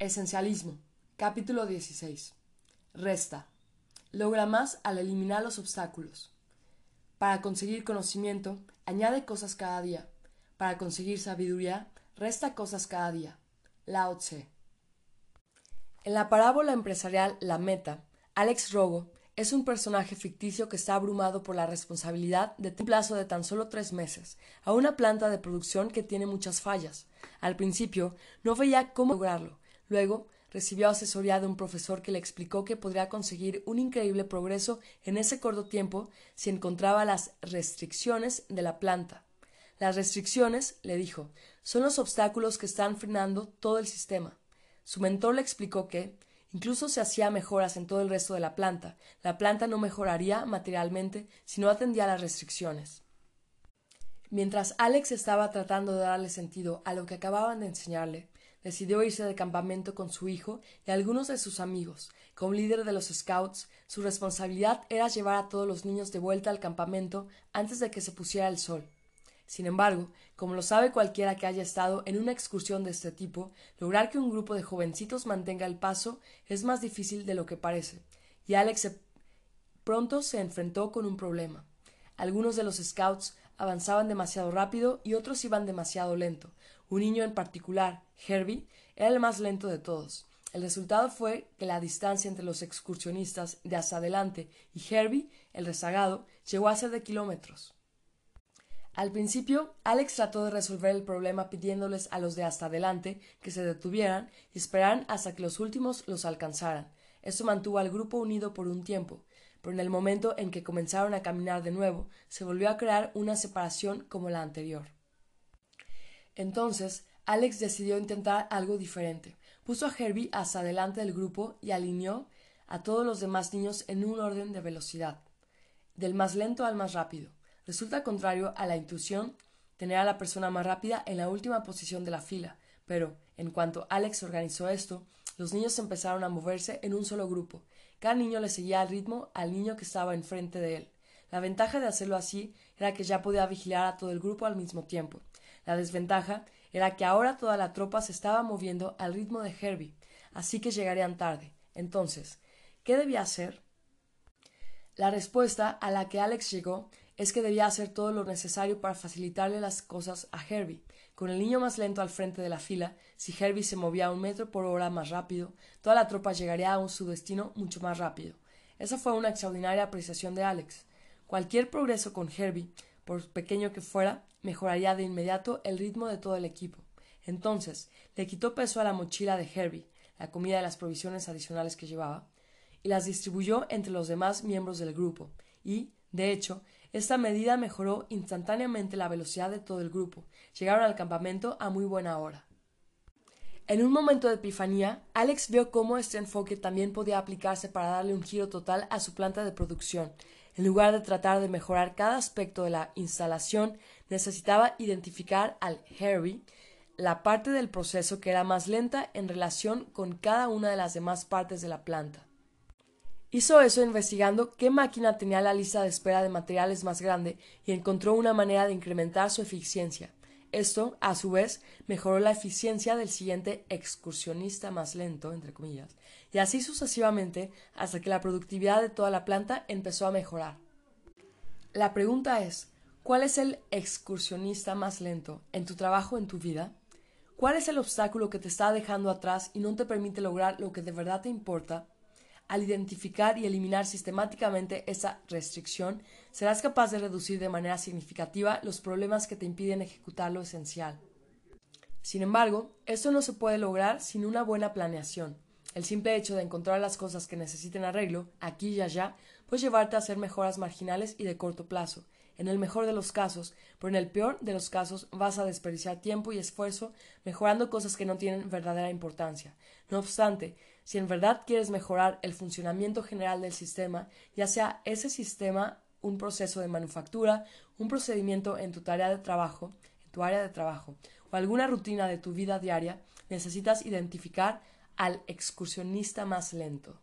Esencialismo. Capítulo 16. Resta. Logra más al eliminar los obstáculos. Para conseguir conocimiento, añade cosas cada día. Para conseguir sabiduría, resta cosas cada día. Lao Tse. En la parábola empresarial La Meta, Alex Rogo es un personaje ficticio que está abrumado por la responsabilidad de un plazo de tan solo tres meses a una planta de producción que tiene muchas fallas. Al principio no veía cómo lograrlo. Luego recibió asesoría de un profesor que le explicó que podría conseguir un increíble progreso en ese corto tiempo si encontraba las restricciones de la planta. Las restricciones, le dijo, son los obstáculos que están frenando todo el sistema. Su mentor le explicó que, incluso si hacía mejoras en todo el resto de la planta, la planta no mejoraría materialmente si no atendía a las restricciones. Mientras Alex estaba tratando de darle sentido a lo que acababan de enseñarle, decidió irse de campamento con su hijo y algunos de sus amigos. Como líder de los scouts, su responsabilidad era llevar a todos los niños de vuelta al campamento antes de que se pusiera el sol. Sin embargo, como lo sabe cualquiera que haya estado en una excursión de este tipo, lograr que un grupo de jovencitos mantenga el paso es más difícil de lo que parece, y Alex pronto se enfrentó con un problema. Algunos de los scouts avanzaban demasiado rápido y otros iban demasiado lento. Un niño en particular, Herbie, era el más lento de todos. El resultado fue que la distancia entre los excursionistas de hasta adelante y Herbie, el rezagado, llegó a ser de kilómetros. Al principio, Alex trató de resolver el problema pidiéndoles a los de hasta adelante que se detuvieran y esperaran hasta que los últimos los alcanzaran. Esto mantuvo al grupo unido por un tiempo, pero en el momento en que comenzaron a caminar de nuevo, se volvió a crear una separación como la anterior. Entonces, Alex decidió intentar algo diferente. Puso a Herbie hasta adelante del grupo y alineó a todos los demás niños en un orden de velocidad, del más lento al más rápido. Resulta contrario a la intuición tener a la persona más rápida en la última posición de la fila, pero en cuanto Alex organizó esto, los niños empezaron a moverse en un solo grupo. Cada niño le seguía al ritmo al niño que estaba enfrente de él. La ventaja de hacerlo así era que ya podía vigilar a todo el grupo al mismo tiempo. La desventaja era que ahora toda la tropa se estaba moviendo al ritmo de Herbie, así que llegarían tarde. Entonces, ¿qué debía hacer? La respuesta a la que Alex llegó es que debía hacer todo lo necesario para facilitarle las cosas a Herbie. Con el niño más lento al frente de la fila, si Herbie se movía un metro por hora más rápido, toda la tropa llegaría a su destino mucho más rápido. Esa fue una extraordinaria apreciación de Alex. Cualquier progreso con Herbie, por pequeño que fuera, mejoraría de inmediato el ritmo de todo el equipo. Entonces, le quitó peso a la mochila de Herbie, la comida y las provisiones adicionales que llevaba, y las distribuyó entre los demás miembros del grupo, y, de hecho, esta medida mejoró instantáneamente la velocidad de todo el grupo. Llegaron al campamento a muy buena hora. En un momento de epifanía, Alex vio cómo este enfoque también podía aplicarse para darle un giro total a su planta de producción. En lugar de tratar de mejorar cada aspecto de la instalación, necesitaba identificar al Harry la parte del proceso que era más lenta en relación con cada una de las demás partes de la planta. Hizo eso investigando qué máquina tenía la lista de espera de materiales más grande y encontró una manera de incrementar su eficiencia. Esto, a su vez, mejoró la eficiencia del siguiente excursionista más lento, entre comillas, y así sucesivamente hasta que la productividad de toda la planta empezó a mejorar. La pregunta es, ¿cuál es el excursionista más lento en tu trabajo en tu vida? ¿Cuál es el obstáculo que te está dejando atrás y no te permite lograr lo que de verdad te importa? Al identificar y eliminar sistemáticamente esa restricción, serás capaz de reducir de manera significativa los problemas que te impiden ejecutar lo esencial. Sin embargo, esto no se puede lograr sin una buena planeación. El simple hecho de encontrar las cosas que necesiten arreglo, aquí y allá, puede llevarte a hacer mejoras marginales y de corto plazo, en el mejor de los casos, pero en el peor de los casos vas a desperdiciar tiempo y esfuerzo mejorando cosas que no tienen verdadera importancia. No obstante, si en verdad quieres mejorar el funcionamiento general del sistema, ya sea ese sistema un proceso de manufactura, un procedimiento en tu tarea de trabajo, en tu área de trabajo, o alguna rutina de tu vida diaria, necesitas identificar al excursionista más lento.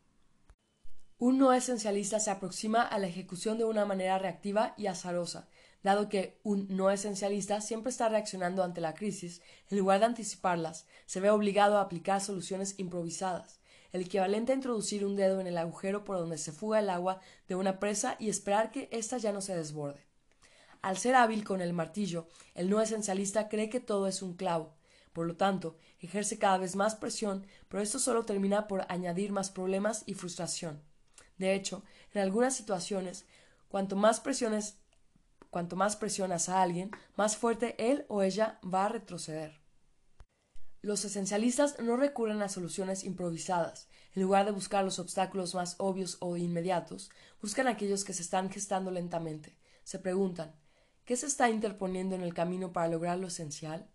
Un no esencialista se aproxima a la ejecución de una manera reactiva y azarosa. dado que un no esencialista siempre está reaccionando ante la crisis, en lugar de anticiparlas, se ve obligado a aplicar soluciones improvisadas, el equivalente a introducir un dedo en el agujero por donde se fuga el agua de una presa y esperar que ésta ya no se desborde. Al ser hábil con el martillo, el no esencialista cree que todo es un clavo. Por lo tanto, ejerce cada vez más presión, pero esto solo termina por añadir más problemas y frustración. De hecho, en algunas situaciones, cuanto más presiones cuanto más presionas a alguien, más fuerte él o ella va a retroceder. Los esencialistas no recurren a soluciones improvisadas. En lugar de buscar los obstáculos más obvios o inmediatos, buscan aquellos que se están gestando lentamente. Se preguntan ¿qué se está interponiendo en el camino para lograr lo esencial?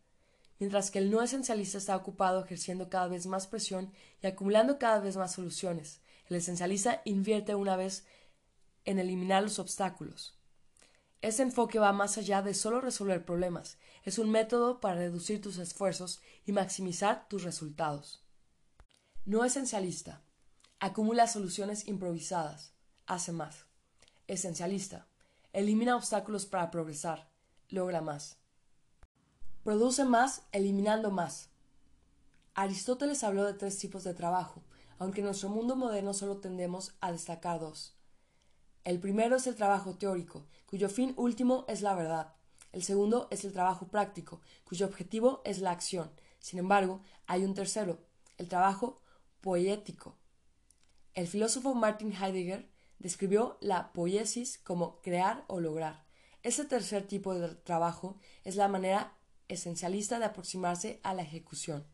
Mientras que el no esencialista está ocupado ejerciendo cada vez más presión y acumulando cada vez más soluciones. El esencialista invierte una vez en eliminar los obstáculos. Ese enfoque va más allá de solo resolver problemas, es un método para reducir tus esfuerzos y maximizar tus resultados. No esencialista. Acumula soluciones improvisadas. Hace más. Esencialista. Elimina obstáculos para progresar. Logra más. Produce más eliminando más. Aristóteles habló de tres tipos de trabajo, aunque en nuestro mundo moderno solo tendemos a destacar dos. El primero es el trabajo teórico, cuyo fin último es la verdad. El segundo es el trabajo práctico, cuyo objetivo es la acción. Sin embargo, hay un tercero, el trabajo poético. El filósofo Martin Heidegger describió la poiesis como crear o lograr. Este tercer tipo de trabajo es la manera esencialista de aproximarse a la ejecución.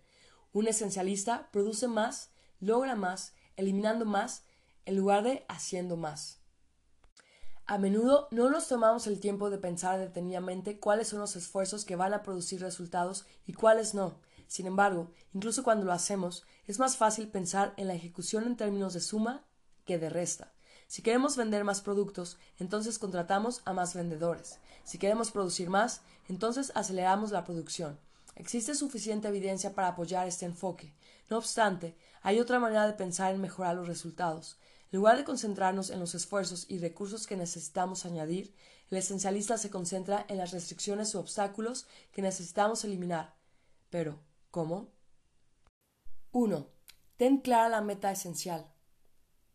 Un esencialista produce más, logra más, eliminando más, en lugar de haciendo más. A menudo no nos tomamos el tiempo de pensar detenidamente cuáles son los esfuerzos que van a producir resultados y cuáles no. Sin embargo, incluso cuando lo hacemos, es más fácil pensar en la ejecución en términos de suma que de resta. Si queremos vender más productos, entonces contratamos a más vendedores. Si queremos producir más, entonces aceleramos la producción. Existe suficiente evidencia para apoyar este enfoque. No obstante, hay otra manera de pensar en mejorar los resultados. En lugar de concentrarnos en los esfuerzos y recursos que necesitamos añadir, el esencialista se concentra en las restricciones u obstáculos que necesitamos eliminar. Pero, ¿cómo? 1. Ten clara la meta esencial.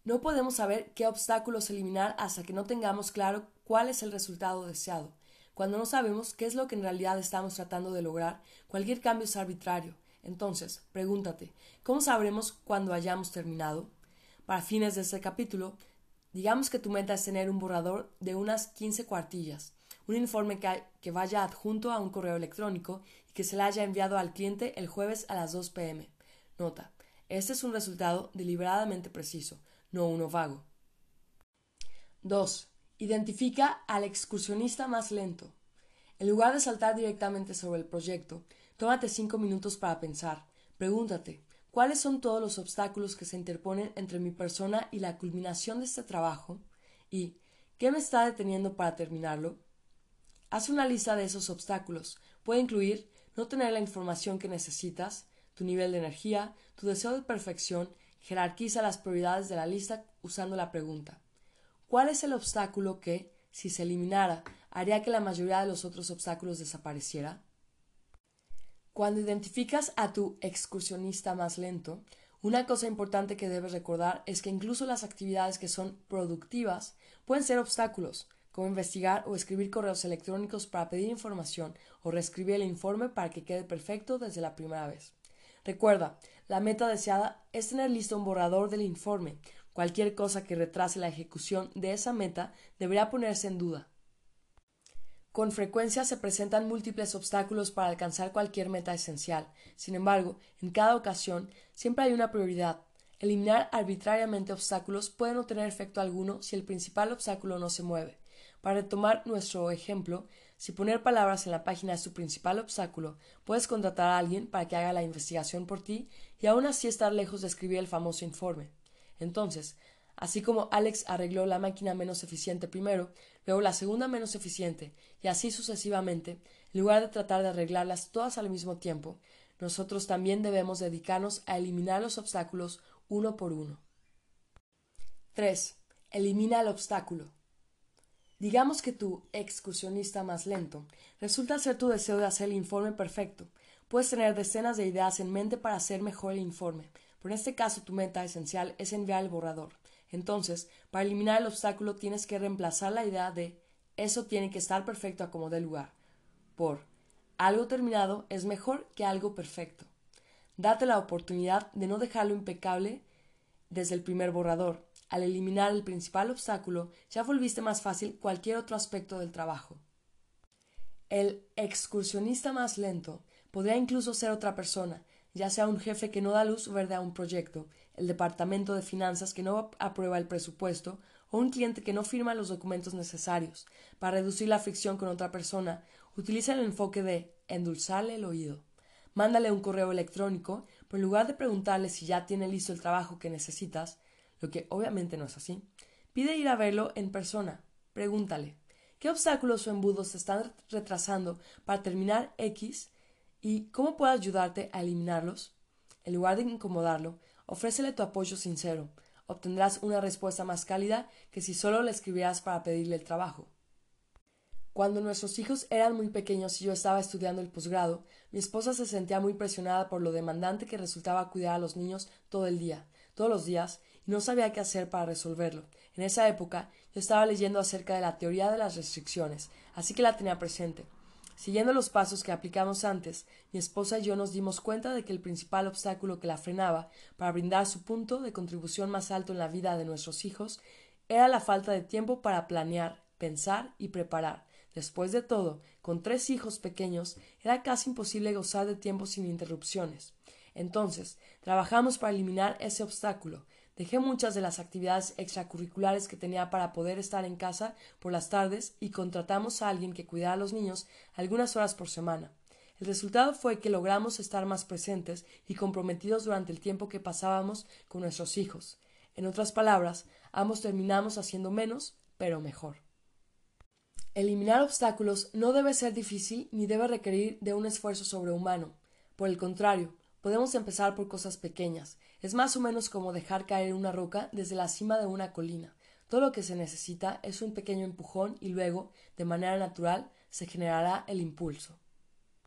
No podemos saber qué obstáculos eliminar hasta que no tengamos claro cuál es el resultado deseado. Cuando no sabemos qué es lo que en realidad estamos tratando de lograr, cualquier cambio es arbitrario. Entonces, pregúntate, ¿cómo sabremos cuando hayamos terminado? Para fines de este capítulo, digamos que tu meta es tener un borrador de unas 15 cuartillas, un informe que, que vaya adjunto a un correo electrónico y que se le haya enviado al cliente el jueves a las 2 pm. Nota, este es un resultado deliberadamente preciso, no uno vago. 2. Identifica al excursionista más lento. En lugar de saltar directamente sobre el proyecto, tómate cinco minutos para pensar. Pregúntate, ¿Cuáles son todos los obstáculos que se interponen entre mi persona y la culminación de este trabajo? ¿Y qué me está deteniendo para terminarlo? Haz una lista de esos obstáculos. Puede incluir no tener la información que necesitas, tu nivel de energía, tu deseo de perfección. Jerarquiza las prioridades de la lista usando la pregunta ¿Cuál es el obstáculo que, si se eliminara, haría que la mayoría de los otros obstáculos desapareciera? Cuando identificas a tu excursionista más lento, una cosa importante que debes recordar es que incluso las actividades que son productivas pueden ser obstáculos, como investigar o escribir correos electrónicos para pedir información o reescribir el informe para que quede perfecto desde la primera vez. Recuerda, la meta deseada es tener listo un borrador del informe. Cualquier cosa que retrase la ejecución de esa meta deberá ponerse en duda. Con frecuencia se presentan múltiples obstáculos para alcanzar cualquier meta esencial. Sin embargo, en cada ocasión siempre hay una prioridad. Eliminar arbitrariamente obstáculos puede no tener efecto alguno si el principal obstáculo no se mueve. Para retomar nuestro ejemplo, si poner palabras en la página es tu principal obstáculo, puedes contratar a alguien para que haga la investigación por ti y aún así estar lejos de escribir el famoso informe. Entonces, Así como Alex arregló la máquina menos eficiente primero, luego la segunda menos eficiente, y así sucesivamente, en lugar de tratar de arreglarlas todas al mismo tiempo, nosotros también debemos dedicarnos a eliminar los obstáculos uno por uno. 3. Elimina el obstáculo. Digamos que tu excursionista más lento resulta ser tu deseo de hacer el informe perfecto. Puedes tener decenas de ideas en mente para hacer mejor el informe, pero en este caso tu meta esencial es enviar el borrador. Entonces, para eliminar el obstáculo tienes que reemplazar la idea de eso tiene que estar perfecto a como dé lugar por algo terminado es mejor que algo perfecto. Date la oportunidad de no dejarlo impecable desde el primer borrador. Al eliminar el principal obstáculo, ya volviste más fácil cualquier otro aspecto del trabajo. El excursionista más lento podría incluso ser otra persona, ya sea un jefe que no da luz verde a un proyecto, el departamento de finanzas que no aprueba el presupuesto o un cliente que no firma los documentos necesarios. Para reducir la fricción con otra persona, utiliza el enfoque de endulzarle el oído. Mándale un correo electrónico, pero en lugar de preguntarle si ya tiene listo el trabajo que necesitas, lo que obviamente no es así, pide ir a verlo en persona. Pregúntale qué obstáculos o embudos se están retrasando para terminar X y cómo puedo ayudarte a eliminarlos. En lugar de incomodarlo, ofrécele tu apoyo sincero. Obtendrás una respuesta más cálida que si solo le escribieras para pedirle el trabajo. Cuando nuestros hijos eran muy pequeños y yo estaba estudiando el posgrado, mi esposa se sentía muy presionada por lo demandante que resultaba cuidar a los niños todo el día, todos los días, y no sabía qué hacer para resolverlo. En esa época yo estaba leyendo acerca de la teoría de las restricciones, así que la tenía presente. Siguiendo los pasos que aplicamos antes, mi esposa y yo nos dimos cuenta de que el principal obstáculo que la frenaba para brindar su punto de contribución más alto en la vida de nuestros hijos era la falta de tiempo para planear, pensar y preparar, Después de todo, con tres hijos pequeños, era casi imposible gozar de tiempo sin interrupciones. Entonces, trabajamos para eliminar ese obstáculo. Dejé muchas de las actividades extracurriculares que tenía para poder estar en casa por las tardes y contratamos a alguien que cuidara a los niños algunas horas por semana. El resultado fue que logramos estar más presentes y comprometidos durante el tiempo que pasábamos con nuestros hijos. En otras palabras, ambos terminamos haciendo menos, pero mejor. Eliminar obstáculos no debe ser difícil ni debe requerir de un esfuerzo sobrehumano. Por el contrario, podemos empezar por cosas pequeñas. Es más o menos como dejar caer una roca desde la cima de una colina. Todo lo que se necesita es un pequeño empujón y luego, de manera natural, se generará el impulso.